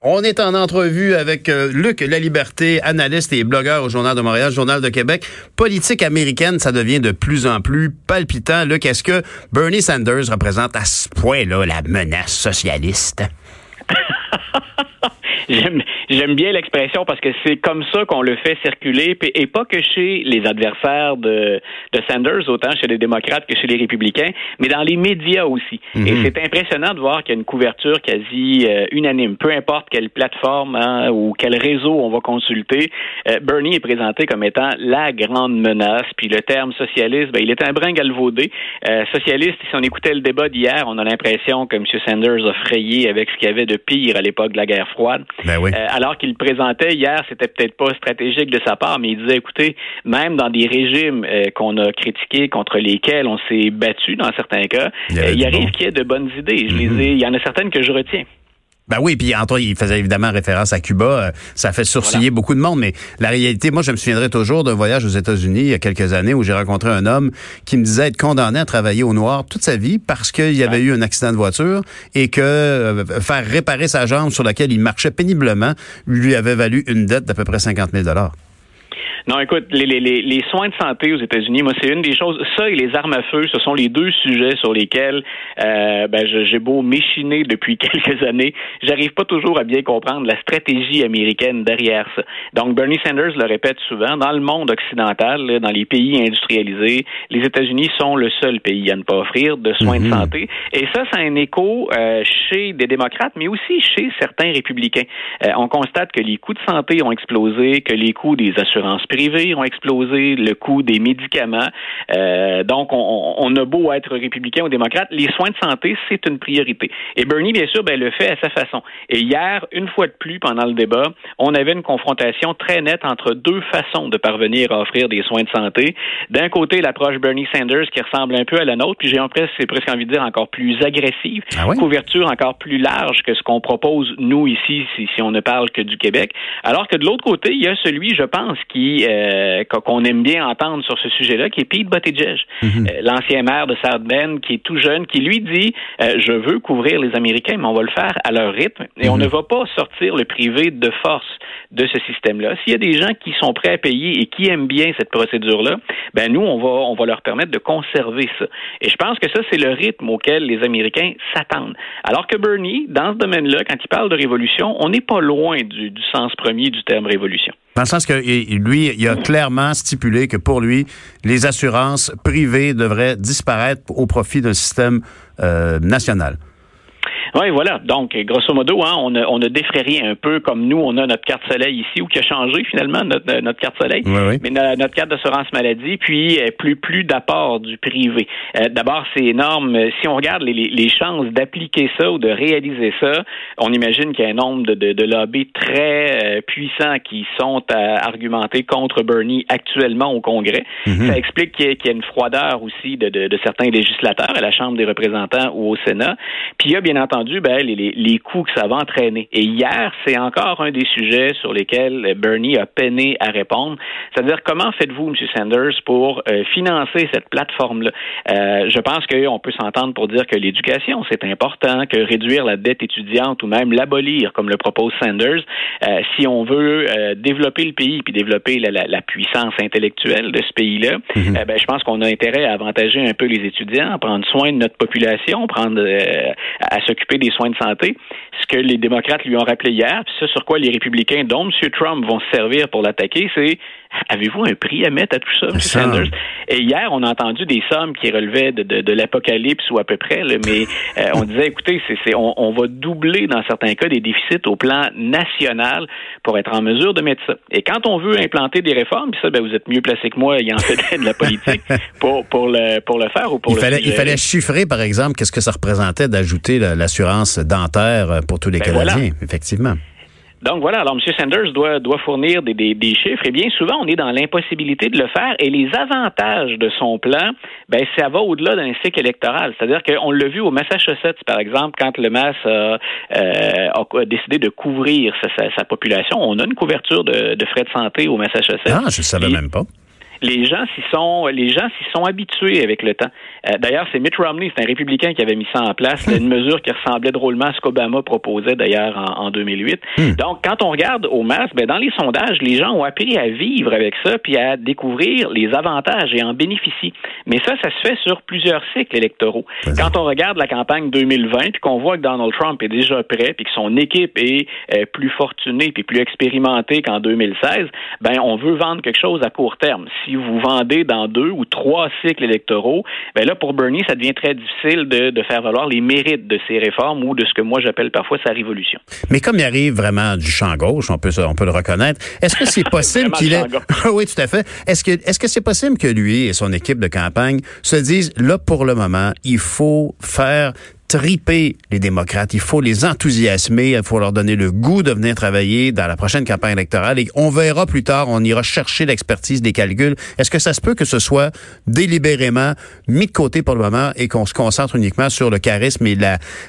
On est en entrevue avec euh, Luc Laliberté, analyste et blogueur au Journal de Montréal, Journal de Québec. Politique américaine, ça devient de plus en plus palpitant. Luc, est-ce que Bernie Sanders représente à ce point-là la menace socialiste? J'aime, j'aime bien l'expression parce que c'est comme ça qu'on le fait circuler, et pas que chez les adversaires de, de Sanders, autant chez les démocrates que chez les républicains, mais dans les médias aussi. Et mhm. c'est impressionnant de voir qu'il y a une couverture quasi euh, unanime. Peu importe quelle plateforme hein, ou quel réseau on va consulter, euh, Bernie est présenté comme étant la grande menace. Puis le terme socialiste, ben, il est un brin galvaudé. Euh, socialiste, si on écoutait le débat d'hier, on a l'impression que M. Sanders a frayé avec ce qu'il y avait de pire à l'époque de la guerre froide. Ben oui. Euh, alors qu'il présentait hier, c'était peut-être pas stratégique de sa part, mais il disait, écoutez, même dans des régimes euh, qu'on a critiqués, contre lesquels on s'est battu dans certains cas, il, euh, arrive qu'il y ait de bonnes idées. Je les mm-hmm. ai, il y en a certaines que je retiens. Ben oui, puis Antoine, il faisait évidemment référence à Cuba. Ça fait sourciller beaucoup de monde, mais la réalité, moi, je me souviendrai toujours d'un voyage aux États-Unis il y a quelques années où j'ai rencontré un homme qui me disait être condamné à travailler au noir toute sa vie parce qu'il y avait eu un accident de voiture et que faire réparer sa jambe sur laquelle il marchait péniblement lui avait valu une dette d'à peu près 50 000 non, écoute, les, les, les soins de santé aux États-Unis, moi, c'est une des choses. Ça et les armes à feu, ce sont les deux sujets sur lesquels euh, ben, j'ai beau m'échiner depuis quelques années, j'arrive pas toujours à bien comprendre la stratégie américaine derrière ça. Donc, Bernie Sanders le répète souvent, dans le monde occidental, dans les pays industrialisés, les États-Unis sont le seul pays à ne pas offrir de soins de mhm. santé. Et ça, c'est un écho euh, chez des démocrates, mais aussi chez certains républicains. Euh, on constate que les coûts de santé ont explosé, que les coûts des assurances privés ont explosé, le coût des médicaments. Euh, donc, on, on, a beau être républicain ou démocrate, les soins de santé, c'est une priorité. Et Bernie, bien sûr, ben, le fait à sa façon. Et hier, une fois de plus, pendant le débat, on avait une confrontation très nette entre deux façons de parvenir à offrir des soins de santé. D'un côté, l'approche Bernie Sanders qui ressemble un peu à la nôtre, puis j'ai presque, presque envie de dire encore plus agressive, ah couverture encore plus large que ce qu'on propose nous ici, si, si on ne parle que du Québec. Alors que de l'autre côté, il y a celui, je pense, qui euh, qu'on aime bien entendre sur ce sujet-là, qui est Pete Buttigieg, mhm. euh, l'ancien maire de South Bend, qui est tout jeune, qui lui dit euh, je veux couvrir les Américains, mais on va le faire à leur rythme et on mhm. ne va pas sortir le privé de force de ce système-là. S'il y a des gens qui sont prêts à payer et qui aiment bien cette procédure-là, ben nous on va on va leur permettre de conserver ça. Et je pense que ça c'est le rythme auquel les Américains s'attendent. Alors que Bernie, dans ce domaine-là, quand il parle de révolution, on n'est pas loin du sens premier du terme révolution. Dans le sens que lui, il a clairement stipulé que pour lui, les assurances privées devraient disparaître au profit d'un système euh, national. Oui, voilà. Donc, grosso modo, hein, on, a, on a défrayé un peu comme nous, on a notre carte soleil ici, ou qui a changé finalement notre, euh, notre carte soleil, mais notre carte d'assurance maladie, puis euh, plus plus d'apport du privé. Euh, d'abord, c'est énorme. Si on regarde les, les chances d'appliquer ça ou de réaliser ça, on imagine qu'il y a un nombre de, de, de lobbies très puissants qui sont à argumenter contre Bernie actuellement au Congrès. Mhm. Ça explique qu'il y, a une froideur aussi de, de, de certains législateurs à la Chambre des représentants ou au Sénat. Puis il y a bien entendu ben, les, les, coûts que ça va entraîner. Et hier, c'est encore un des sujets sur lesquels Bernie a peiné à répondre. C'est-à-dire, comment faites-vous, M. Sanders, pour euh, financer cette plateforme-là? Euh, je pense qu'on peut s'entendre pour dire que l'éducation, c'est important, que réduire la dette étudiante ou même l'abolir, comme le propose Sanders, euh, si on veut développer le pays puis développer la, puissance intellectuelle de ce pays-là, mhm. ben, je pense qu'on a intérêt à avantager un peu les étudiants, à prendre soin de notre population, prendre à s'occuper des soins de santé. Ce que les démocrates lui ont rappelé hier, puis ce sur quoi les républicains, dont M. Trump, vont se servir pour l'attaquer, c'est avez-vous un prix à mettre à tout ça, M. Sanders? Et hier, on a entendu des sommes qui relevaient de, l'apocalypse ou à peu près, mais euh, on disait, écoutez, c'est, on, va doubler dans certains cas des déficits au plan national pour être en mesure de mettre ça. Et quand on veut implanter des réformes, puis ça, ben, vous êtes mieux placé que moi, ayant fait de la politique, pour, pour, le, pour le faire ou pour il le fallait, Il fallait chiffrer, par exemple, qu'est-ce que ça représentait d'ajouter dentaire pour tous les ben Canadiens, effectivement. Donc voilà, alors M. Sanders doit, doit fournir des, des, des, chiffres et bien souvent on est dans l'impossibilité de le faire et les avantages de son plan, ben ça va au-delà d'un cycle électoral. C'est-à-dire qu'on l'a vu au Massachusetts, par exemple, quand le Mass a, euh, a décidé de couvrir sa, sa, population, on a une couverture de, de, frais de santé au Massachusetts. Ah, je savais même pas. Les gens s'y sont, les gens s'y sont habitués avec le temps. Euh, d'ailleurs, c'est Mitt Romney, c'est un républicain qui avait mis ça en place, une mesure qui ressemblait drôlement à ce qu'Obama proposait d'ailleurs en, 2008. Hmm. Donc, quand on regarde au masque, ben, dans les sondages, les gens ont appris à vivre avec ça puis à découvrir les avantages et en bénéficier. Mais ça, ça se fait sur plusieurs cycles électoraux. Quand on regarde la campagne 2020 puis qu'on voit que Donald Trump est déjà prêt puis que son équipe est euh, plus fortunée puis plus expérimentée qu'en 2016, ben on veut vendre quelque chose à court terme. Si vous vendez dans deux ou trois cycles électoraux, ben là pour Bernie, ça devient très difficile de, de faire valoir les mérites de ces réformes ou de ce que moi j'appelle parfois sa révolution. Mais comme il arrive vraiment du champ gauche, on peut on peut le reconnaître. Est-ce que c'est possible qu'il ait Oui, tout à fait. Est-ce que est-ce que c'est possible que lui et son équipe de campagne se disent là pour le moment, il faut faire triper les démocrates. Il faut les enthousiasmer. Il faut leur donner le goût de venir travailler dans la prochaine campagne électorale. Et on verra plus tard, on ira chercher l'expertise des calculs. Est-ce que ça se peut que ce soit délibérément mis de côté pour le moment et qu'on se concentre uniquement sur le charisme et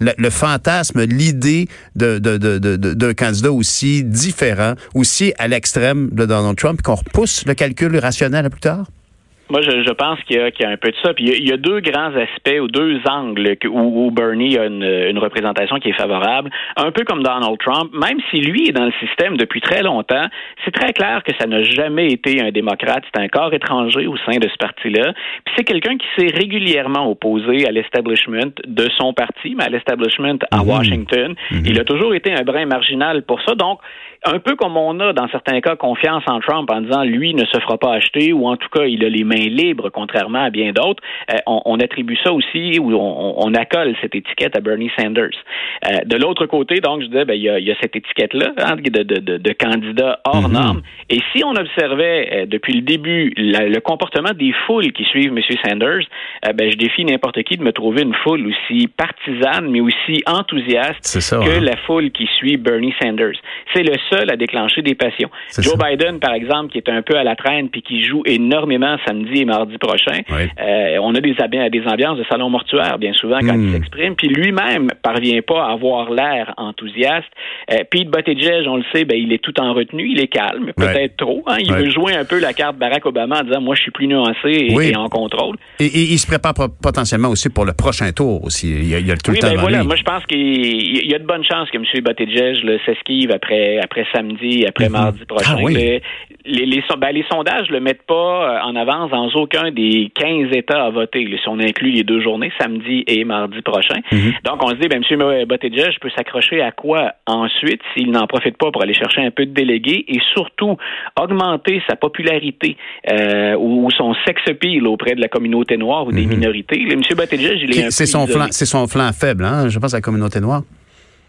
le fantasme, l'idée de, de, de, candidat aussi différent, aussi à l'extrême de Donald Trump, qu'on repousse le calcul rationnel à plus tard? Moi, je, je pense qu'il y, y, a un peu de ça. Puis il y a, deux grands aspects ou deux angles où, où, Bernie a une, une, représentation qui est favorable. Un peu comme Donald Trump, même si lui est dans le système depuis très longtemps, c'est très clair que ça n'a jamais été un démocrate. C'est un corps étranger au sein de ce parti-là. Puis c'est quelqu'un qui s'est régulièrement opposé à l'establishment de son parti, mais à l'establishment à mm-hmm. Washington. Mm-hmm. Il a toujours été un brin marginal pour ça. Donc, un peu comme on a dans certains cas confiance en Trump en disant lui ne se fera pas acheter ou en tout cas il a les mains libres contrairement à bien d'autres, euh, on, attribue ça aussi ou on, on, accole cette étiquette à Bernie Sanders. Euh, de l'autre côté, donc je disais, ben, il, y a, il y a cette étiquette-là hein, de, de, de, de, candidat hors mm-hmm. norme. Et si on observait euh, depuis le début le comportement des foules qui suivent M. Sanders, ben, je défie n'importe qui de me trouver une foule aussi partisane mais aussi enthousiaste que hein. la foule qui suit Bernie Sanders. C'est le seul à déclencher des passions. Joe Biden, par exemple, qui est un peu à la traîne puis qui joue énormément samedi et mardi prochain, euh, on a des, des ambiances de salon mortuaire bien souvent quand il hmm. s'exprime. Puis lui-même parvient pas à avoir l'air enthousiaste. Euh, Pete Buttigieg, on le sait, ben, il est tout en retenue, il est calme, peut-être trop. Hein. Il veut jouer un peu la carte Barack Obama en disant moi je suis plus nuancé et, en contrôle. Et, il se prépare potentiellement aussi pour le prochain tour aussi. Il y a, tout le temps ben voilà. Moi je pense qu'il y a de bonnes chances que M. Buttigieg s'esquive après après samedi, après mhm. mardi prochain. Ah les, les, ben, les, sondages le mettent pas euh, en avance dans aucun des 15 États à voter, si on inclut les deux journées, samedi et mardi prochain. Mhm. Donc, on se dit, ben, M. Buttigieg peut s'accrocher à quoi ensuite s'il n'en profite pas pour aller chercher un peu de délégués et surtout augmenter sa popularité euh, ou, son sex appeal auprès de la communauté noire ou des mhm. minorités. M. Buttigieg, il est, C'est son, flanc, c'est son flanc faible, hein, je pense, à la communauté noire.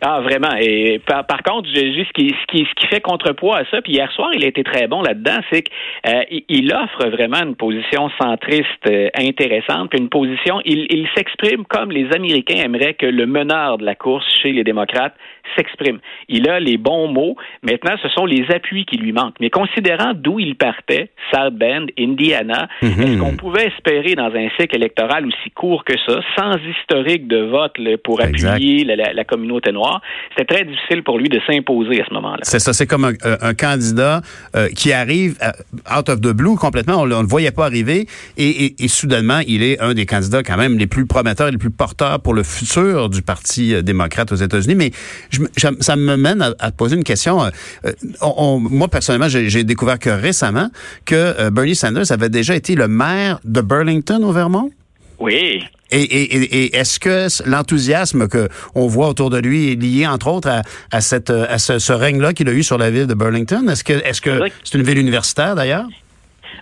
Ah, vraiment. Et par, par contre, juste ce qui, ce, qui, ce qui fait contrepoids à ça, puis hier soir, il a été très bon là-dedans, c'est qu'il euh, offre vraiment une position centriste euh, intéressante, puis une position, il, il s'exprime comme les Américains aimeraient que le meneur de la course chez les démocrates s'exprime. Il a les bons mots. Maintenant, ce sont les appuis qui lui manquent. Mais considérant d'où il partait, South Bend, Indiana, mhm. est-ce qu'on pouvait espérer dans un cycle électoral aussi court que ça, sans historique de vote pour appuyer la, la communauté noire? C'était très difficile pour lui de s'imposer à ce moment-là. C'est ça, c'est comme un, euh, candidat euh, qui arrive euh, out of the blue complètement, on ne le voyait pas arriver, et, soudainement, il est un des candidats quand même les plus prometteurs et les plus porteurs pour le futur du Parti démocrate aux États-Unis. Mais ça me mène à, te poser une question. moi, personnellement, j'ai découvert que récemment que Bernie Sanders avait déjà été le maire de Burlington au Vermont. Oui. Et, est-ce que l'enthousiasme que on voit autour de lui est lié, entre autres, à, cette, à ce, règne-là qu'il a eu sur la ville de Burlington? Est-ce que est-ce que c'est une ville universitaire d'ailleurs?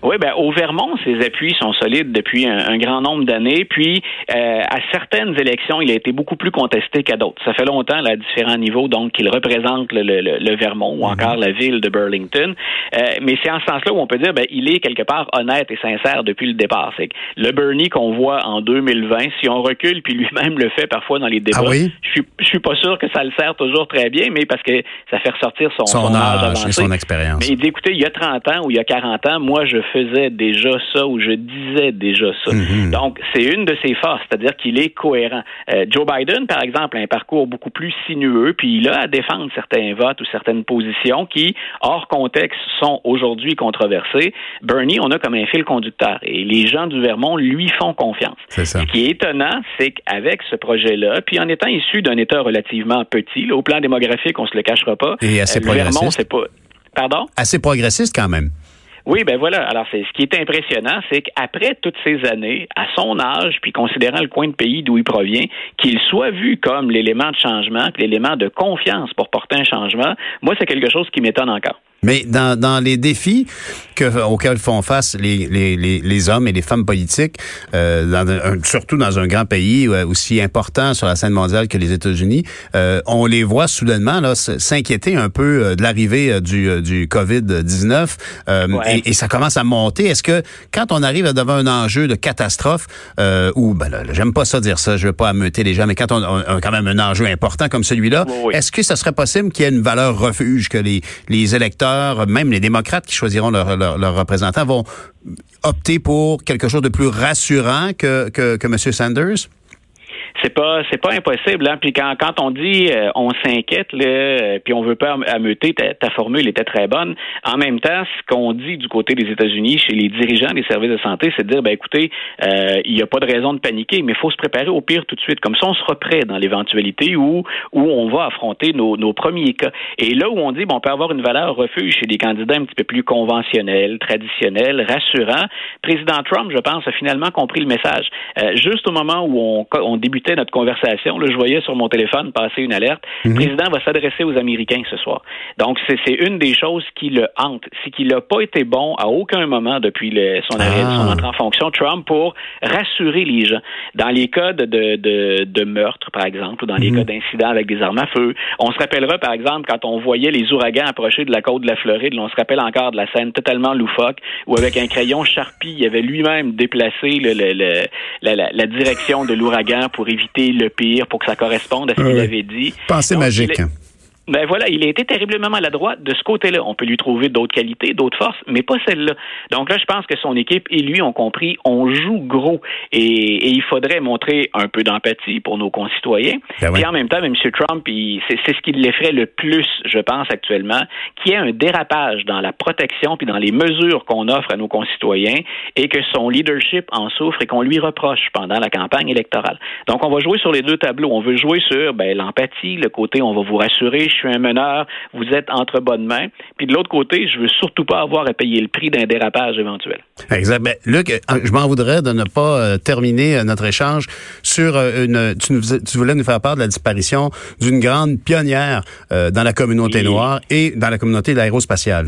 Oui, ben au Vermont, ses appuis sont solides depuis un, grand nombre d'années. Puis euh, à certaines élections, il a été beaucoup plus contesté qu'à d'autres. Ça fait longtemps, là, à différents niveaux, donc qu'il représente le, le, le, Vermont ou mhm. encore la ville de Burlington. Euh, mais c'est en ce sens-là où on peut dire, ben il est quelque part honnête et sincère depuis le départ. C'est que le Bernie qu'on voit en 2020, si on recule, puis lui-même le fait parfois dans les débats, ah oui? je suis je suis pas sûr que ça le sert toujours très bien, mais parce que ça fait ressortir son, son, âge, et son expérience. Mais il dit, écoutez, il y a 30 ans ou il y a 40 ans, moi je je faisais déjà ça ou je disais déjà ça. Mm-hmm. Donc, c'est une de ses forces, c'est-à-dire qu'il est cohérent. Euh, Joe Biden, par exemple, a un parcours beaucoup plus sinueux, puis il a à défendre certains votes ou certaines positions qui, hors contexte, sont aujourd'hui controversées. Bernie, on a comme un fil conducteur et les gens du Vermont lui font confiance. Ce qui est étonnant, c'est qu'avec ce projet-là, puis en étant issu d'un État relativement petit, au plan démographique, on se le cachera pas. Et assez euh, Vermont, c'est pas. Pardon? Assez progressiste quand même. Oui, ben voilà. Alors, c'est ce qui est impressionnant, c'est qu'après toutes ces années, à son âge, puis considérant le coin de pays d'où il provient, qu'il soit vu comme l'élément de changement, l'élément de confiance pour porter un changement, moi, c'est quelque chose qui m'étonne encore. Mais dans, dans les défis que, auxquels font face les, les, les, hommes et les femmes politiques, euh, dans surtout dans un grand pays euh, aussi important sur la scène mondiale que les États-Unis, euh, on les voit soudainement là s'inquiéter un peu euh, de l'arrivée du, du Covid-19 et, et, ça commence à monter. Est-ce que quand on arrive devant un enjeu de catastrophe, ou ben j'aime pas ça dire ça, je veux pas ameuter les gens, mais quand on, a quand même un enjeu important comme celui-là, est-ce que ça serait possible qu'il y ait une valeur refuge que les, les électeurs même les démocrates qui choisiront leurs représentants vont opter pour quelque chose de plus rassurant que, que, que M. Sanders? C'est pas c'est pas impossible. Hein? Puis quand, quand on dit euh, on s'inquiète, là, euh, puis on veut pas ameuter, ta, ta, formule était très bonne. En même temps, ce qu'on dit du côté des États-Unis, chez les dirigeants des services de santé, c'est de dire ben écoutez, euh, il n'y a pas de raison de paniquer, mais il faut se préparer au pire tout de suite. Comme ça, on sera prêt dans l'éventualité où où on va affronter nos, nos premiers cas. Et là où on dit bon, on peut avoir une valeur refuge chez des candidats un petit peu plus conventionnels, traditionnels, rassurants. Président Trump, je pense, a finalement compris le message. juste au moment où on, on débutait notre conversation, là, je voyais sur mon téléphone passer une alerte. Le mhm. président va s'adresser aux Américains ce soir. Donc, c'est une des choses qui le hante. C'est qu'il n'a pas été bon à aucun moment depuis son, arrêt, son ah. entrée en fonction, Trump, pour rassurer les gens. Dans les cas de, de, de, meurtre, par exemple, ou dans les mhm. cas d'incidents avec des armes à feu, on se rappellera, par exemple, quand on voyait les ouragans approcher de la côte de la Floride, on se rappelle encore de la scène totalement loufoque, où avec un crayon Sharpie, il avait lui-même déplacé le, le, la, la direction de l'ouragan pour éviter le pire, pour que ça corresponde à ce qu'il avait dit. Pensée magique. Ben voilà, il a été terriblement maladroit de ce côté-là. On peut lui trouver d'autres qualités, d'autres forces, mais pas celle-là. Donc là, je pense que son équipe et lui ont compris, on joue gros et, il faudrait montrer un peu d'empathie pour nos concitoyens. Ben et en même temps, M. Trump, c'est ce qui l'effraie le plus, je pense, actuellement, qui est un dérapage dans la protection puis dans les mesures qu'on offre à nos concitoyens et que son leadership en souffre et qu'on lui reproche pendant la campagne électorale. Donc, on va jouer sur les deux tableaux. On veut jouer sur ben, l'empathie, le côté on va vous rassurer, suis un meneur, vous êtes entre bonnes mains. Puis de l'autre côté, je veux surtout pas avoir à payer le prix d'un dérapage éventuel. Exact. Ben, Luc, euh, je m'en voudrais de ne pas euh, terminer euh, notre échange sur une. Tu, tu, voulais nous faire part de la disparition d'une grande pionnière dans la communauté noire et dans la communauté aérospatiale.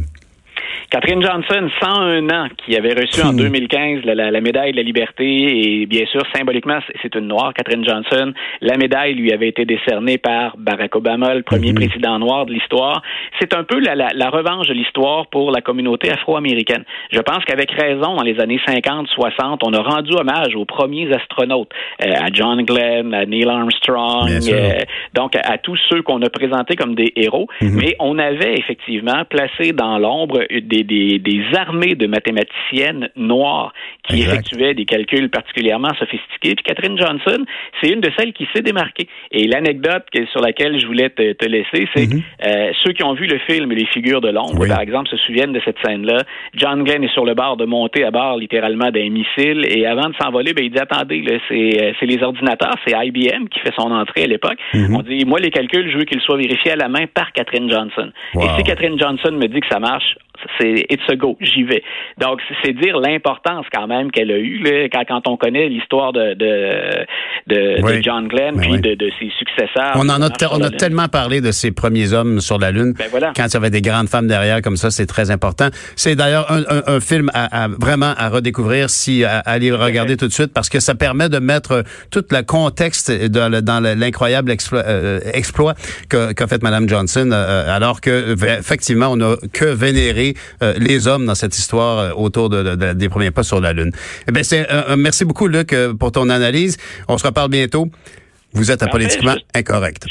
Catherine Johnson, 101 ans, qui avait reçu en 2015 la, la, médaille de la liberté et bien sûr, symboliquement, c'est une noire, Catherine Johnson. La médaille lui avait été décernée par Barack Obama, le premier mhm. président noir de l'histoire. C'est un peu la, la, revanche de l'histoire pour la communauté afro-américaine. Je pense qu'avec raison, dans les années 50, 60, on a rendu hommage aux premiers astronautes, euh, à John Glenn, à Neil Armstrong, euh, donc à, tous ceux qu'on a présentés comme des héros. Mhm. Mais on avait effectivement placé dans l'ombre des des, armées de mathématiciennes noires qui effectuaient des calculs particulièrement sophistiqués. Puis Catherine Johnson, c'est une de celles qui s'est démarquée. Et l'anecdote sur laquelle je voulais te, laisser, c'est que euh, ceux qui ont vu le film Les figures de l'ombre, par exemple, se souviennent de cette scène-là. John Glenn est sur le bord de monter à bord littéralement d'un missile et avant de s'envoler, ben, il dit attendez, euh, c'est les ordinateurs, c'est IBM qui fait son entrée à l'époque. Mhm. On dit moi les calculs, je veux qu'ils soient vérifiés à la main par Catherine Johnson. Et si Catherine Johnson me dit que ça marche, c'est it's a go, j'y vais. Donc c'est dire l'importance quand même qu'elle a eue là, quand, quand on connaît l'histoire de de, de, John Glenn puis de, de, ses successeurs. On en a on a tellement parlé de ces premiers hommes sur la lune. Ben voilà. Quand il y avait des grandes femmes derrière comme ça, c'est très important. C'est d'ailleurs un, un, un, film à, à, vraiment à redécouvrir si à, aller regarder tout de suite parce que ça permet de mettre tout le contexte de, dans l'incroyable exploit, euh, exploit qu'a fait Madame Johnson euh, alors que effectivement on a que vénéré euh, les hommes dans cette histoire euh, autour des premiers pas sur la Lune. Eh c'est, euh, merci beaucoup, Luc, pour ton analyse. On se reparle bientôt. Vous êtes à Politiquement Incorrect.